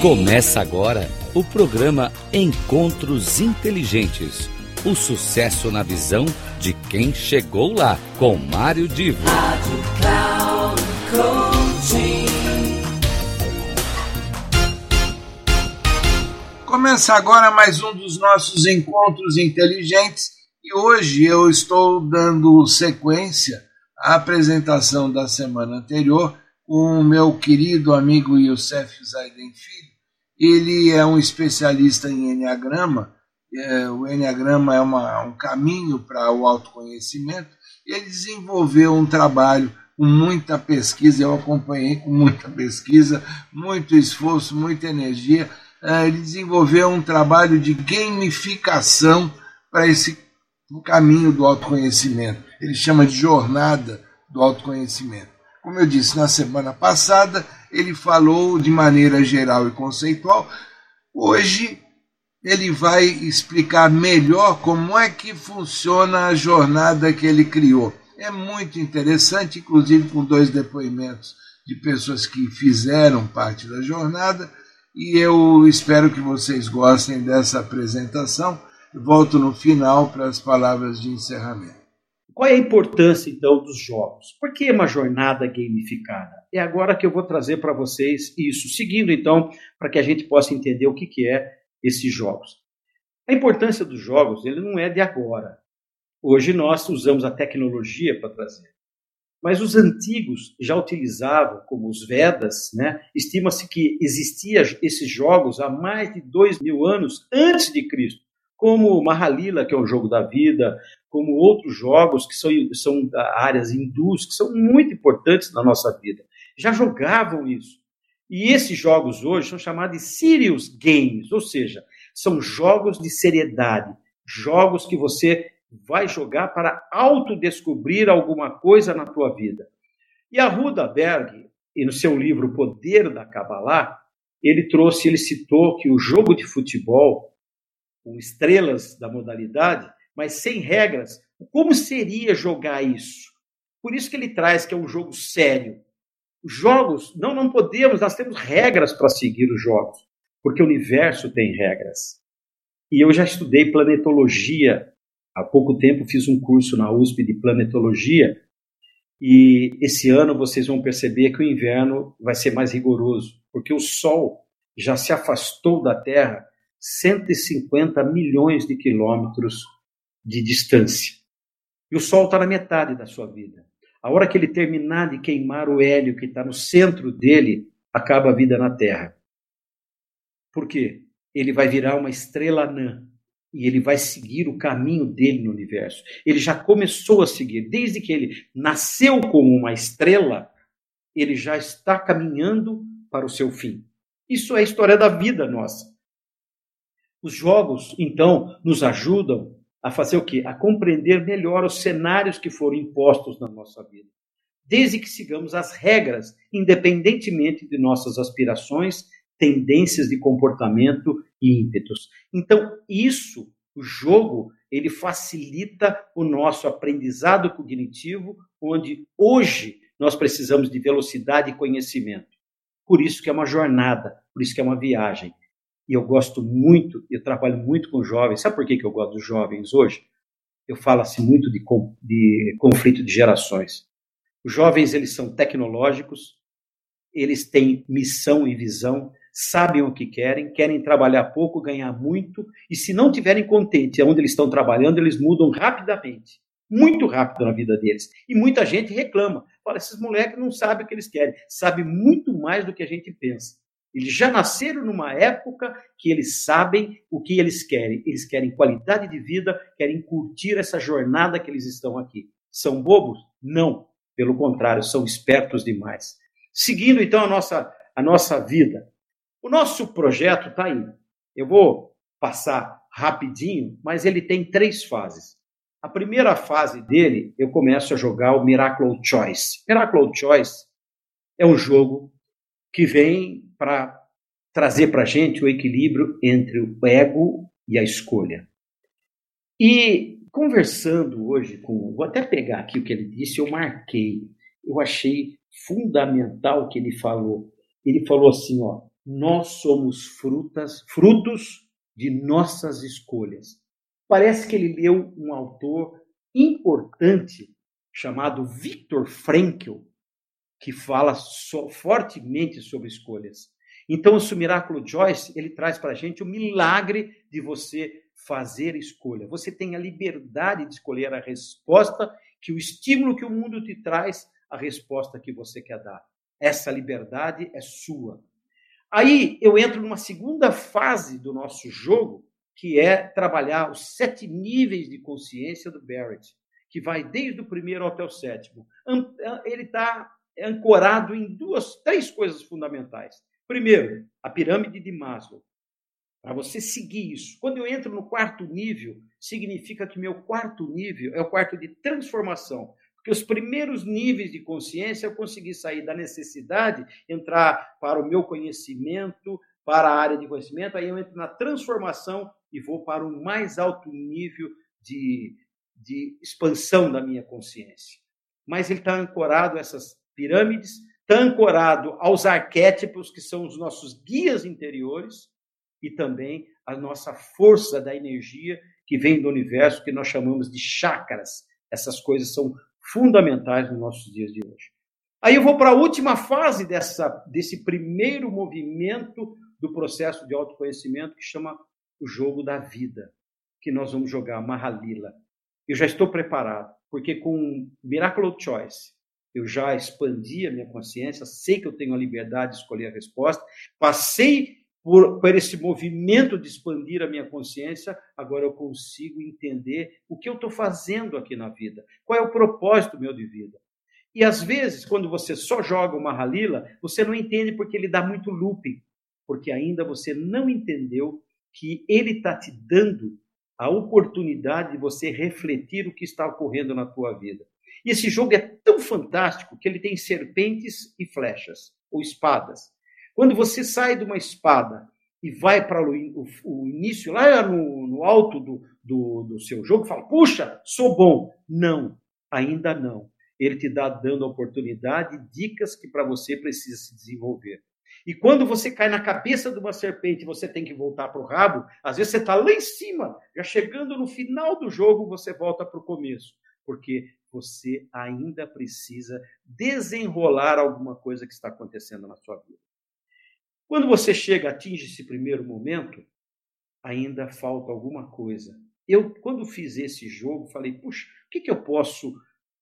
Começa agora o programa Encontros Inteligentes. O sucesso na visão de quem chegou lá, com Mário Divo. Rádio Cloud Começa agora mais um dos nossos encontros inteligentes e hoje eu estou dando sequência à apresentação da semana anterior com o meu querido amigo Youssef Zaiden Filho. Ele é um especialista em Enneagrama, o Enneagrama é uma, um caminho para o autoconhecimento. Ele desenvolveu um trabalho com muita pesquisa, eu acompanhei com muita pesquisa, muito esforço, muita energia. Ele desenvolveu um trabalho de gamificação para esse caminho do autoconhecimento. Ele chama de jornada do autoconhecimento. Como eu disse na semana passada, ele falou de maneira geral e conceitual. Hoje ele vai explicar melhor como é que funciona a jornada que ele criou. É muito interessante, inclusive com dois depoimentos de pessoas que fizeram parte da jornada, e eu espero que vocês gostem dessa apresentação. Volto no final para as palavras de encerramento. Qual é a importância, então, dos jogos? Por que uma jornada gamificada? É agora que eu vou trazer para vocês isso, seguindo, então, para que a gente possa entender o que, que é esses jogos. A importância dos jogos ele não é de agora. Hoje nós usamos a tecnologia para trazer. Mas os antigos já utilizavam, como os Vedas, né? estima-se que existiam esses jogos há mais de dois mil anos antes de Cristo como Mahalila, que é um jogo da vida, como outros jogos que são, são áreas hindus, que são muito importantes na nossa vida. Já jogavam isso. E esses jogos hoje são chamados de serious games, ou seja, são jogos de seriedade, jogos que você vai jogar para autodescobrir alguma coisa na tua vida. E a Ruda Berg, no seu livro Poder da Kabbalah, ele trouxe, ele citou que o jogo de futebol com estrelas da modalidade, mas sem regras. Como seria jogar isso? Por isso que ele traz que é um jogo sério. Os jogos, não, não podemos, nós temos regras para seguir os jogos, porque o universo tem regras. E eu já estudei planetologia. Há pouco tempo fiz um curso na USP de planetologia. E esse ano vocês vão perceber que o inverno vai ser mais rigoroso, porque o Sol já se afastou da Terra 150 milhões de quilômetros de distância. E o Sol está na metade da sua vida. A hora que ele terminar de queimar o hélio que está no centro dele, acaba a vida na Terra. Por quê? Ele vai virar uma estrela anã e ele vai seguir o caminho dele no universo. Ele já começou a seguir, desde que ele nasceu como uma estrela, ele já está caminhando para o seu fim. Isso é a história da vida nossa. Os jogos, então, nos ajudam a fazer o quê? A compreender melhor os cenários que foram impostos na nossa vida. Desde que sigamos as regras, independentemente de nossas aspirações, tendências de comportamento e ímpetos. Então, isso, o jogo, ele facilita o nosso aprendizado cognitivo, onde hoje nós precisamos de velocidade e conhecimento. Por isso que é uma jornada, por isso que é uma viagem e eu gosto muito, eu trabalho muito com jovens. Sabe por que, que eu gosto dos jovens hoje? Eu falo assim muito de, de conflito de gerações. Os jovens, eles são tecnológicos, eles têm missão e visão, sabem o que querem, querem trabalhar pouco, ganhar muito, e se não tiverem contente onde eles estão trabalhando, eles mudam rapidamente, muito rápido na vida deles. E muita gente reclama, fala, esses moleques não sabem o que eles querem, sabem muito mais do que a gente pensa. Eles já nasceram numa época que eles sabem o que eles querem. Eles querem qualidade de vida, querem curtir essa jornada que eles estão aqui. São bobos? Não. Pelo contrário, são espertos demais. Seguindo então a nossa, a nossa vida. O nosso projeto está aí. Eu vou passar rapidinho, mas ele tem três fases. A primeira fase dele, eu começo a jogar o Miracle Choice. Miracle Choice é um jogo que vem para trazer para a gente o equilíbrio entre o ego e a escolha. E conversando hoje com. Vou até pegar aqui o que ele disse, eu marquei. Eu achei fundamental o que ele falou. Ele falou assim: ó, nós somos frutas, frutos de nossas escolhas. Parece que ele leu um autor importante chamado Viktor Frankl, que fala so, fortemente sobre escolhas. Então, o Miraculo Joyce, ele traz para a gente o milagre de você fazer escolha. Você tem a liberdade de escolher a resposta que o estímulo que o mundo te traz, a resposta que você quer dar. Essa liberdade é sua. Aí eu entro numa segunda fase do nosso jogo, que é trabalhar os sete níveis de consciência do Barrett, que vai desde o primeiro até o sétimo. Ele está ancorado em duas, três coisas fundamentais. Primeiro, a pirâmide de Maslow. Para você seguir isso. Quando eu entro no quarto nível, significa que meu quarto nível é o quarto de transformação. Porque os primeiros níveis de consciência eu consegui sair da necessidade, entrar para o meu conhecimento, para a área de conhecimento, aí eu entro na transformação e vou para um mais alto nível de, de expansão da minha consciência. Mas ele está ancorado essas pirâmides, está ancorado aos arquétipos, que são os nossos guias interiores, e também a nossa força da energia que vem do universo, que nós chamamos de chakras. Essas coisas são fundamentais nos nossos dias de hoje. Aí eu vou para a última fase dessa, desse primeiro movimento do processo de autoconhecimento, que chama o jogo da vida, que nós vamos jogar Mahalila. Eu já estou preparado, porque com Miracle Choice eu já expandi a minha consciência, sei que eu tenho a liberdade de escolher a resposta, passei por, por esse movimento de expandir a minha consciência, agora eu consigo entender o que eu estou fazendo aqui na vida, qual é o propósito meu de vida. E às vezes, quando você só joga uma Halila, você não entende porque ele dá muito looping, porque ainda você não entendeu que ele está te dando a oportunidade de você refletir o que está ocorrendo na tua vida. E esse jogo é tão fantástico que ele tem serpentes e flechas, ou espadas. Quando você sai de uma espada e vai para o, o, início, lá no, no alto do, do, do, seu jogo, fala: puxa, sou bom. Não, ainda não. Ele te dá dando oportunidade, dicas que para você precisa se desenvolver. E quando você cai na cabeça de uma serpente, você tem que voltar para o rabo. Às vezes você está lá em cima, já chegando no final do jogo, você volta para o começo, porque você ainda precisa desenrolar alguma coisa que está acontecendo na sua vida. Quando você chega, atinge esse primeiro momento, ainda falta alguma coisa. Eu, quando fiz esse jogo, falei, puxa, o que, que eu posso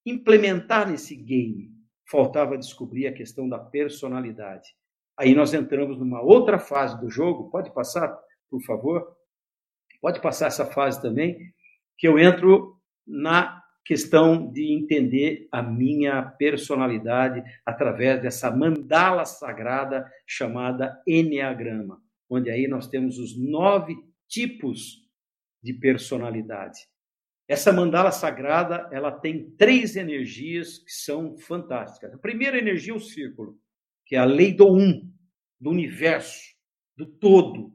implementar nesse game? Faltava descobrir a questão da personalidade. Aí nós entramos numa outra fase do jogo. Pode passar, por favor? Pode passar essa fase também, que eu entro na questão de entender a minha personalidade através dessa mandala sagrada chamada Enneagrama, onde aí nós temos os nove tipos de personalidade. Essa mandala sagrada, ela tem três energias que são fantásticas. A primeira energia é o círculo, que é a lei do um, do universo, do todo.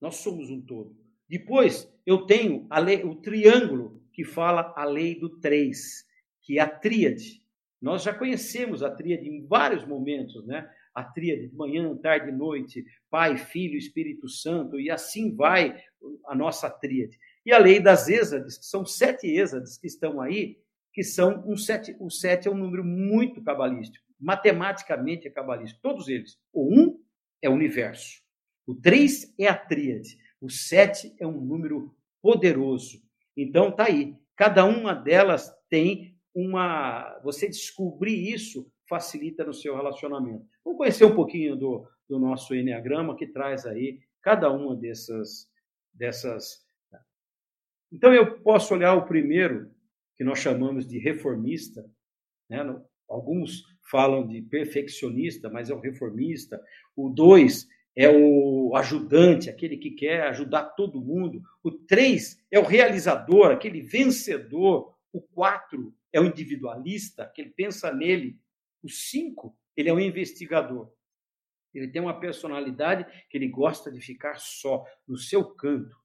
Nós somos um todo. Depois, eu tenho lei, o triângulo, que fala a lei do três, que é a tríade. Nós já conhecemos a tríade em vários momentos, né? A tríade de manhã, tarde e noite, Pai, Filho, Espírito Santo, e assim vai a nossa tríade. E a lei das êxades, que são sete êxades que estão aí, que são um sete. O sete é um número muito cabalístico, matematicamente é cabalístico, todos eles. O um é o universo, o três é a tríade, o sete é um número poderoso, então tá aí. Cada uma delas tem uma. Você descobrir isso facilita no seu relacionamento. Vamos conhecer um pouquinho do, do nosso Enneagrama que traz aí cada uma dessas, dessas. Então eu posso olhar o primeiro, que nós chamamos de reformista, né? alguns falam de perfeccionista, mas é o reformista. O dois é o ajudante, aquele que quer ajudar todo mundo. O três é o realizador, aquele vencedor. O quatro é o individualista, que ele pensa nele. O cinco, ele é o investigador. Ele tem uma personalidade que ele gosta de ficar só, no seu canto.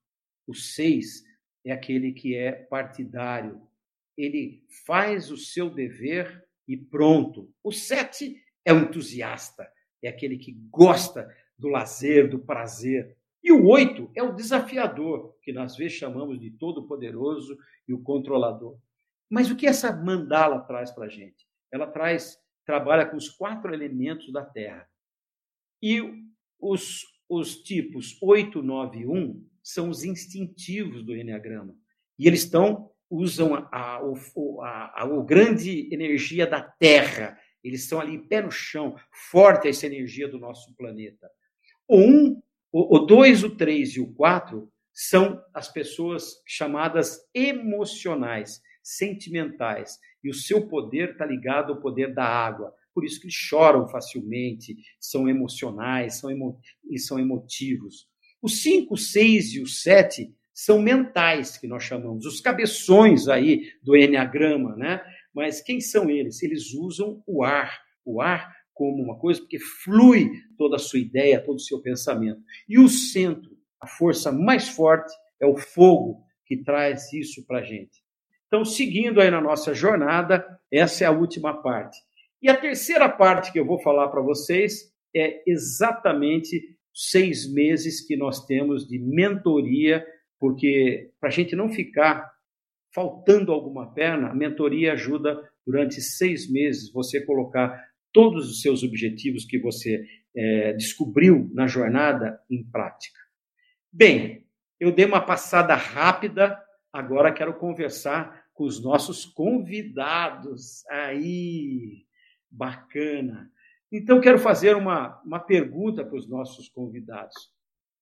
O seis é aquele que é partidário. Ele faz o seu dever e pronto. O sete é o entusiasta, é aquele que gosta do lazer, do prazer. E o oito é o desafiador, que às vezes chamamos de todo-poderoso e o controlador. Mas o que essa mandala traz para a gente? Ela traz, trabalha com os quatro elementos da Terra. E os, os tipos 8, 9 e 1 são os instintivos do Enneagrama. E eles estão, usam a, a, a, a, grande energia da Terra. Eles estão ali pé no chão, forte essa energia do nosso planeta. O 1, o 2, o 3 e o 4 são as pessoas chamadas emocionais, sentimentais. E o seu poder está ligado ao poder da água. Por isso que eles choram facilmente, são emocionais são emo e são emotivos. Os 5, 6 e o 7 são mentais, que nós chamamos, os cabeções aí do Enneagrama, né? Mas quem são eles? Eles usam o ar, o ar como uma coisa, porque flui toda a sua ideia, todo o seu pensamento. E o centro, a força mais forte, é o fogo que traz isso para a gente. Então, seguindo aí na nossa jornada, essa é a última parte. E a terceira parte que eu vou falar para vocês é exatamente seis meses que nós temos de mentoria, porque para a gente não ficar faltando alguma perna, a mentoria ajuda durante seis meses você colocar todos os seus objetivos que você é, descobriu na jornada em prática. Bem, eu dei uma passada rápida, agora quero conversar com os nossos convidados. Aí, Bacana. Então, quero fazer uma, uma pergunta para os nossos convidados.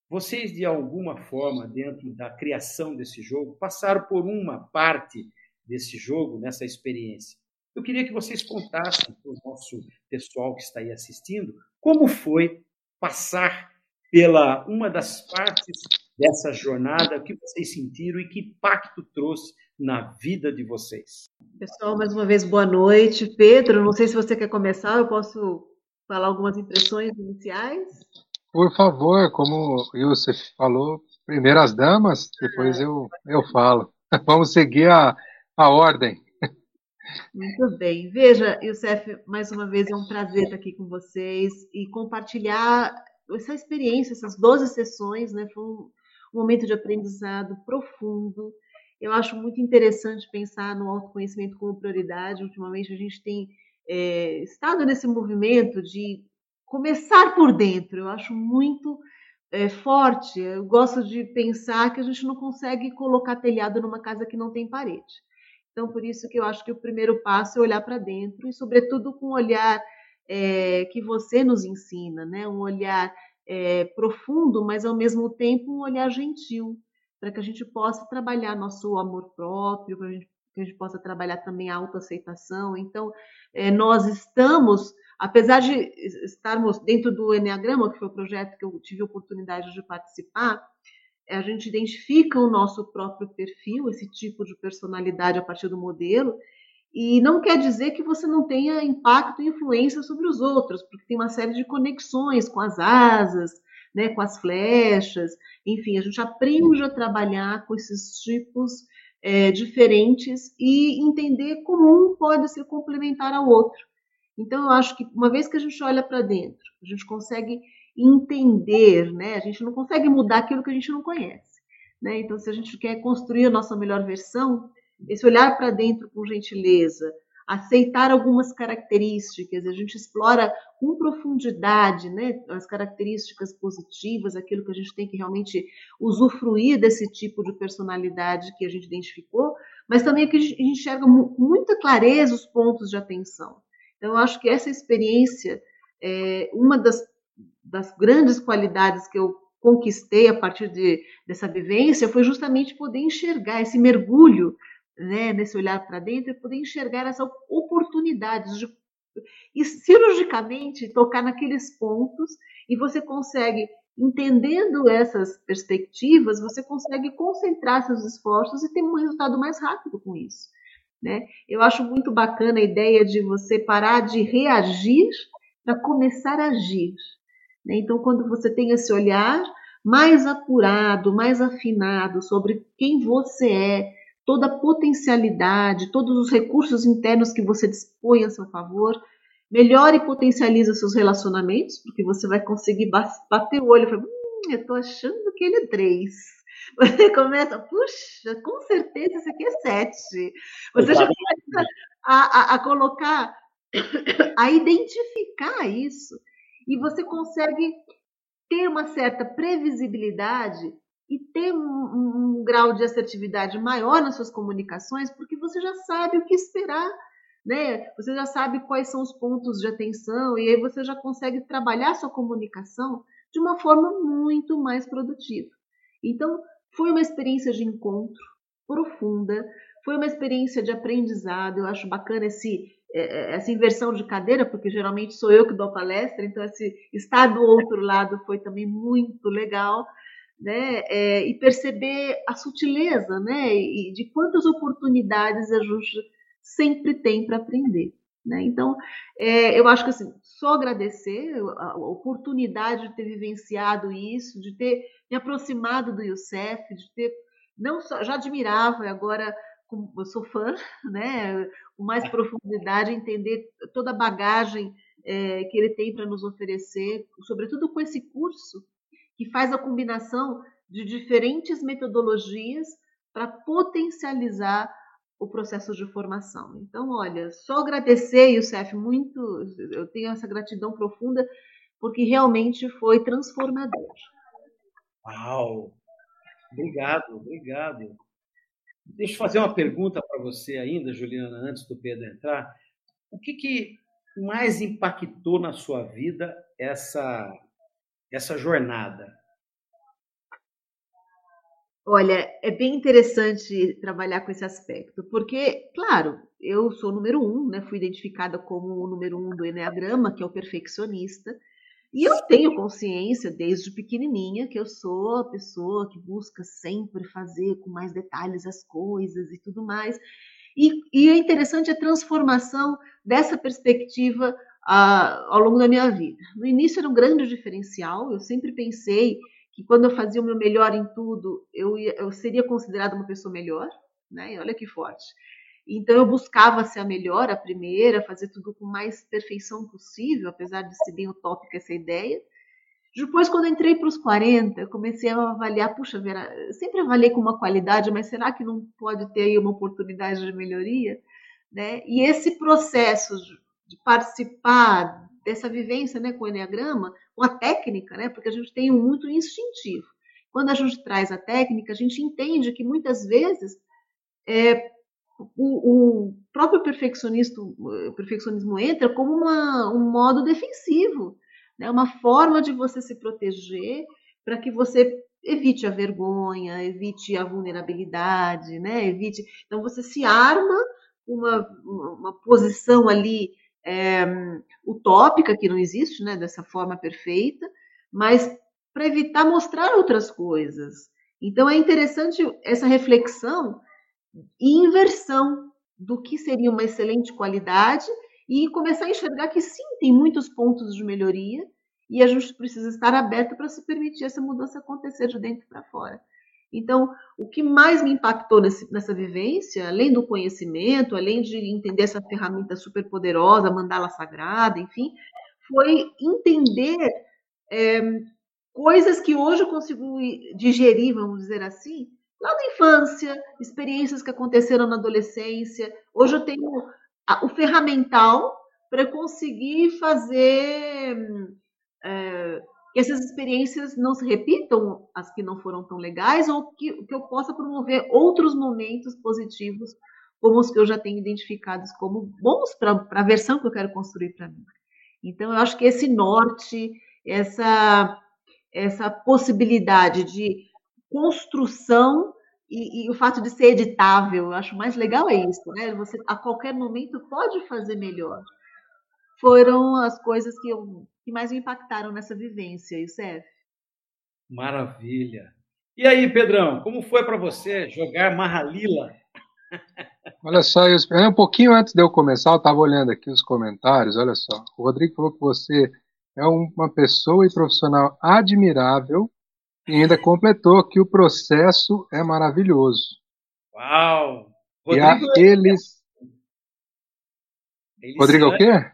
Vocês, de alguma forma, dentro da criação desse jogo, passaram por uma parte desse jogo, nessa experiência. Eu queria que vocês contassem para o nosso pessoal que está aí assistindo como foi passar pela uma das partes dessa jornada, o que vocês sentiram e que impacto trouxe na vida de vocês. Pessoal, mais uma vez, boa noite. Pedro, não sei se você quer começar, eu posso falar algumas impressões iniciais? Por favor, como o Yusuf falou, primeiro as damas, depois eu, eu falo. Vamos seguir a, a ordem. Muito bem. Veja, Youssef, mais uma vez é um prazer estar aqui com vocês e compartilhar essa experiência, essas 12 sessões, né? Foi um momento de aprendizado profundo, eu acho muito interessante pensar no autoconhecimento como prioridade. Ultimamente, a gente tem é, estado nesse movimento de começar por dentro. Eu acho muito é, forte. Eu gosto de pensar que a gente não consegue colocar telhado numa casa que não tem parede. Então, por isso que eu acho que o primeiro passo é olhar para dentro e, sobretudo, com um olhar é, que você nos ensina, né? um olhar é, profundo, mas ao mesmo tempo um olhar gentil para que a gente possa trabalhar nosso amor próprio, para que a gente possa trabalhar também a autoaceitação. Então, é, nós estamos, apesar de estarmos dentro do Enneagrama, que foi o projeto que eu tive a oportunidade de participar, a gente identifica o nosso próprio perfil, esse tipo de personalidade a partir do modelo, e não quer dizer que você não tenha impacto e influência sobre os outros, porque tem uma série de conexões com as asas, né, com as flechas, enfim, a gente aprende a trabalhar com esses tipos é, diferentes e entender como um pode ser complementar ao outro. Então, eu acho que uma vez que a gente olha para dentro, a gente consegue entender, né? A gente não consegue mudar aquilo que a gente não conhece, né? Então, se a gente quer construir a nossa melhor versão, esse olhar para dentro com gentileza, aceitar algumas características, a gente explora com profundidade né, as características positivas, aquilo que a gente tem que realmente usufruir desse tipo de personalidade que a gente identificou, mas também que a gente enxerga com muita clareza os pontos de atenção. Então, eu acho que essa experiência é uma das, das grandes qualidades que eu conquistei a partir de, dessa vivência foi justamente poder enxergar esse mergulho né, nesse olhar para dentro, e poder enxergar essas oportunidades de e cirurgicamente tocar naqueles pontos e você consegue entendendo essas perspectivas, você consegue concentrar seus esforços e ter um resultado mais rápido com isso. Né? Eu acho muito bacana a ideia de você parar de reagir para começar a agir. Né? Então, quando você tem esse olhar mais apurado, mais afinado sobre quem você é, toda a potencialidade, todos os recursos internos que você dispõe a seu favor, melhor e potencializa seus relacionamentos, porque você vai conseguir bater o olho e falar, hum, eu estou achando que ele é três. Você começa, puxa, com certeza esse aqui é sete. Você já começa a, a, a colocar, a identificar isso, e você consegue ter uma certa previsibilidade e ter um, um, um, grau de assertividade maior nas suas comunicações, porque você já sabe o que esperar, né? Você já sabe quais são os pontos de atenção e aí você já consegue trabalhar sua comunicação de uma forma muito mais produtiva. Então, foi uma experiência de encontro profunda, foi uma experiência de aprendizado. Eu acho bacana esse essa inversão de cadeira, porque geralmente sou eu que dou a palestra, então esse estar do outro lado foi também muito legal né? É, e perceber a sutileza, né? E de quantas oportunidades a gente sempre tem para aprender. Né? Então, é, eu acho que assim, só agradecer a oportunidade de ter vivenciado isso, de ter me aproximado do Youssef, de ter não só já admirava e agora eu sou fã, né? Com mais profundidade, entender toda a bagagem é, que ele tem para nos oferecer, sobretudo com esse curso que faz a combinação de diferentes metodologias para potencializar o processo de formação. Então, olha, só agradecer, Youssef, muito, eu tenho essa gratidão profunda, porque realmente foi transformador. Uau! Obrigado, obrigado. Deixa eu fazer uma pergunta para você ainda, Juliana, antes do Pedro entrar. O que, que mais impactou na sua vida essa essa jornada? Olha, é bem interessante trabalhar com esse aspecto, porque, claro, eu sou o número um, né? Fui identificada como o número um do Enneagrama, que é o perfeccionista, e eu tenho consciência desde pequenininha que eu sou a pessoa que busca sempre fazer com mais detalhes as coisas e tudo mais. E, e é interessante a transformação dessa perspectiva ao longo da minha vida. No início era um grande diferencial, eu sempre pensei que quando eu fazia o meu melhor em tudo, eu, ia, eu seria considerada uma pessoa melhor, né? E olha que forte. Então eu buscava ser a melhor, a primeira, fazer tudo com mais perfeição possível, apesar de ser bem utópica essa ideia. Depois, quando entrei para os 40, eu comecei a avaliar, puxa, Vera, sempre avaliei com uma qualidade, mas será que não pode ter aí uma oportunidade de melhoria? Né? E esse processo de participar dessa vivência né, com o Enneagrama, com a técnica, né, porque a gente tem muito instintivo. Quando a gente traz a técnica, a gente entende que muitas vezes é, o, o, próprio perfeccionismo, perfeccionismo entra como uma, um modo defensivo, né, uma forma de você se proteger para que você evite a vergonha, evite a vulnerabilidade, né, evite. Então você se arma uma, uma posição ali é, utópica, que não existe, né, dessa forma perfeita, mas para evitar mostrar outras coisas. Então é interessante essa reflexão inversão do que seria uma excelente qualidade e começar a enxergar que sim, tem muitos pontos de melhoria e a gente precisa estar aberto para se permitir essa mudança acontecer de dentro para fora. Então, o que mais me impactou nesse, nessa vivência, além do conhecimento, além de entender essa ferramenta super poderosa, mandala sagrada, enfim, foi entender é, coisas que hoje eu consigo digerir, vamos dizer assim, lá da infância, experiências que aconteceram na adolescência. Hoje eu tenho o ferramental para conseguir fazer. É, que essas experiências não se repitam, as que não foram tão legais, ou que, que eu possa promover outros momentos positivos, como os que eu já tenho identificados como bons para a versão que eu quero construir para mim. Então, eu acho que esse norte, essa, essa possibilidade de construção e, e, o fato de ser editável, eu acho mais legal é isso, né? Você a qualquer momento pode fazer melhor. Foram as coisas que eu que mais me impactaram nessa vivência, Youssef? Maravilha. E aí, Pedrão, como foi para você jogar Marralila? Olha só, eu, um pouquinho antes de eu começar, eu estava olhando aqui os comentários, olha só. O Rodrigo falou que você é uma pessoa e profissional admirável e ainda completou que o processo é maravilhoso. Uau! Rodrigo e a é eles... Rodrigo é o quê?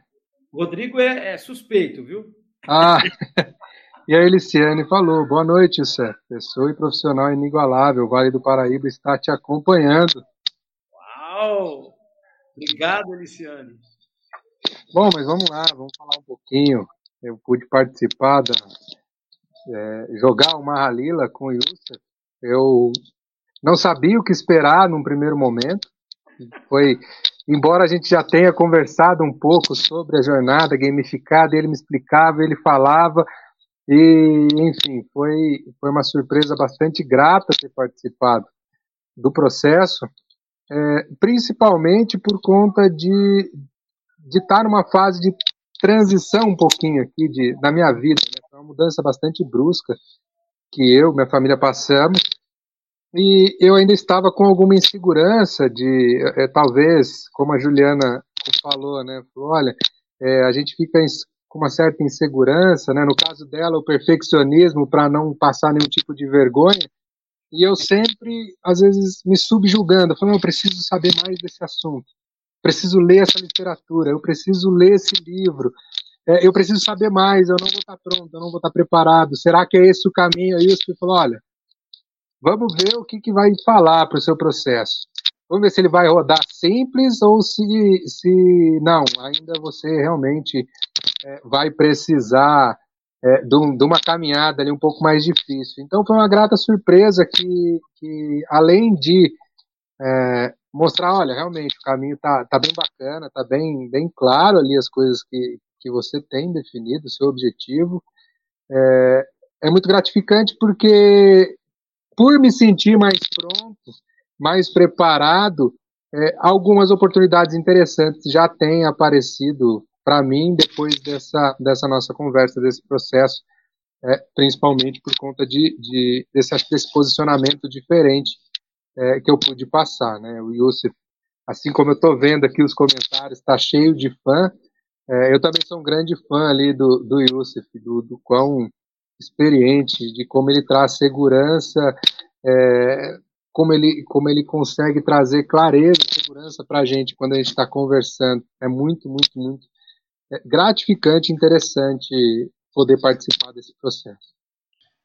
Rodrigo é, é suspeito, viu? Ah, e a Eliciane falou: boa noite, Sé. Pessoa e profissional inigualável. O Vale do Paraíba está te acompanhando. Uau! Obrigado, Eliciane. Bom, mas vamos lá, vamos falar um pouquinho. Eu pude participar da. É, jogar uma Halila com o Yusuf. Eu não sabia o que esperar num primeiro momento. Foi, embora a gente já tenha conversado um pouco sobre a jornada gamificada, ele me explicava, ele falava, e enfim, foi, foi uma surpresa bastante grata ter participado do processo, é, principalmente por conta de, de estar numa fase de transição um pouquinho aqui de, da minha vida, uma mudança bastante brusca que eu, minha família passamos, e eu ainda estava com alguma insegurança de, é, talvez, como a Juliana falou, né? Falou, olha, é, a gente fica com uma certa insegurança, né? No caso dela, o perfeccionismo para não passar nenhum tipo de vergonha. E eu sempre, às vezes, me subjugando, falando, eu preciso saber mais desse assunto, preciso ler essa literatura, eu preciso ler esse livro, é, eu preciso saber mais, eu não vou estar pronto, eu não vou estar preparado. Será que é esse o caminho? Aí o falou, olha, Vamos ver o que, que vai falar para o seu processo. Vamos ver se ele vai rodar simples ou se, se não, ainda você realmente é, vai precisar é, de, um, de, uma caminhada ali um pouco mais difícil. Então foi uma grata surpresa que, que além de é, mostrar, olha, realmente o caminho tá, tá bem bacana, tá bem, bem claro ali as coisas que, que você tem definido, o seu objetivo. É, é muito gratificante porque por me sentir mais pronto, mais preparado, é, algumas oportunidades interessantes já têm aparecido para mim depois dessa, dessa nossa conversa, desse processo, é, principalmente por conta de, de desse, desse, posicionamento diferente é, que eu pude passar. Né? O Yusuf, assim como eu estou vendo aqui os comentários, está cheio de fã. É, eu também sou um grande fã ali do, do Yusuf, do, do quão experiente, de como ele traz segurança, é, como, ele, como ele consegue trazer clareza e segurança para a gente quando a gente está conversando. É muito, muito, muito é gratificante, interessante poder participar desse processo.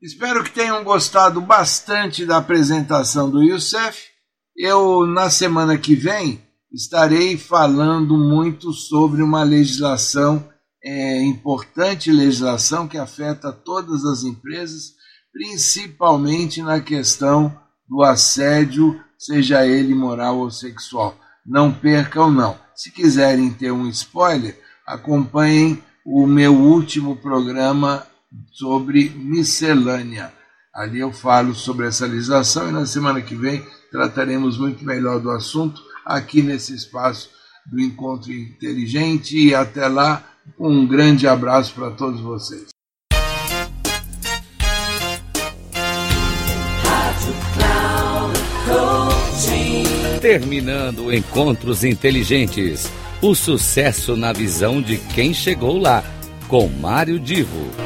Espero que tenham gostado bastante da apresentação do Youssef. Eu, na semana que vem, estarei falando muito sobre uma legislação é, importante legislação que afeta todas as empresas, principalmente na questão do assédio, seja ele moral ou sexual. Não percam, não. Se quiserem ter um spoiler, acompanhem o meu último programa sobre miscelânea. Ali eu falo sobre essa legislação e na semana que vem trataremos muito melhor do assunto aqui nesse espaço do Encontro Inteligente e até lá um grande abraço para todos vocês. Terminando Encontros Inteligentes. O sucesso na visão de quem chegou lá. Com Mário Divo.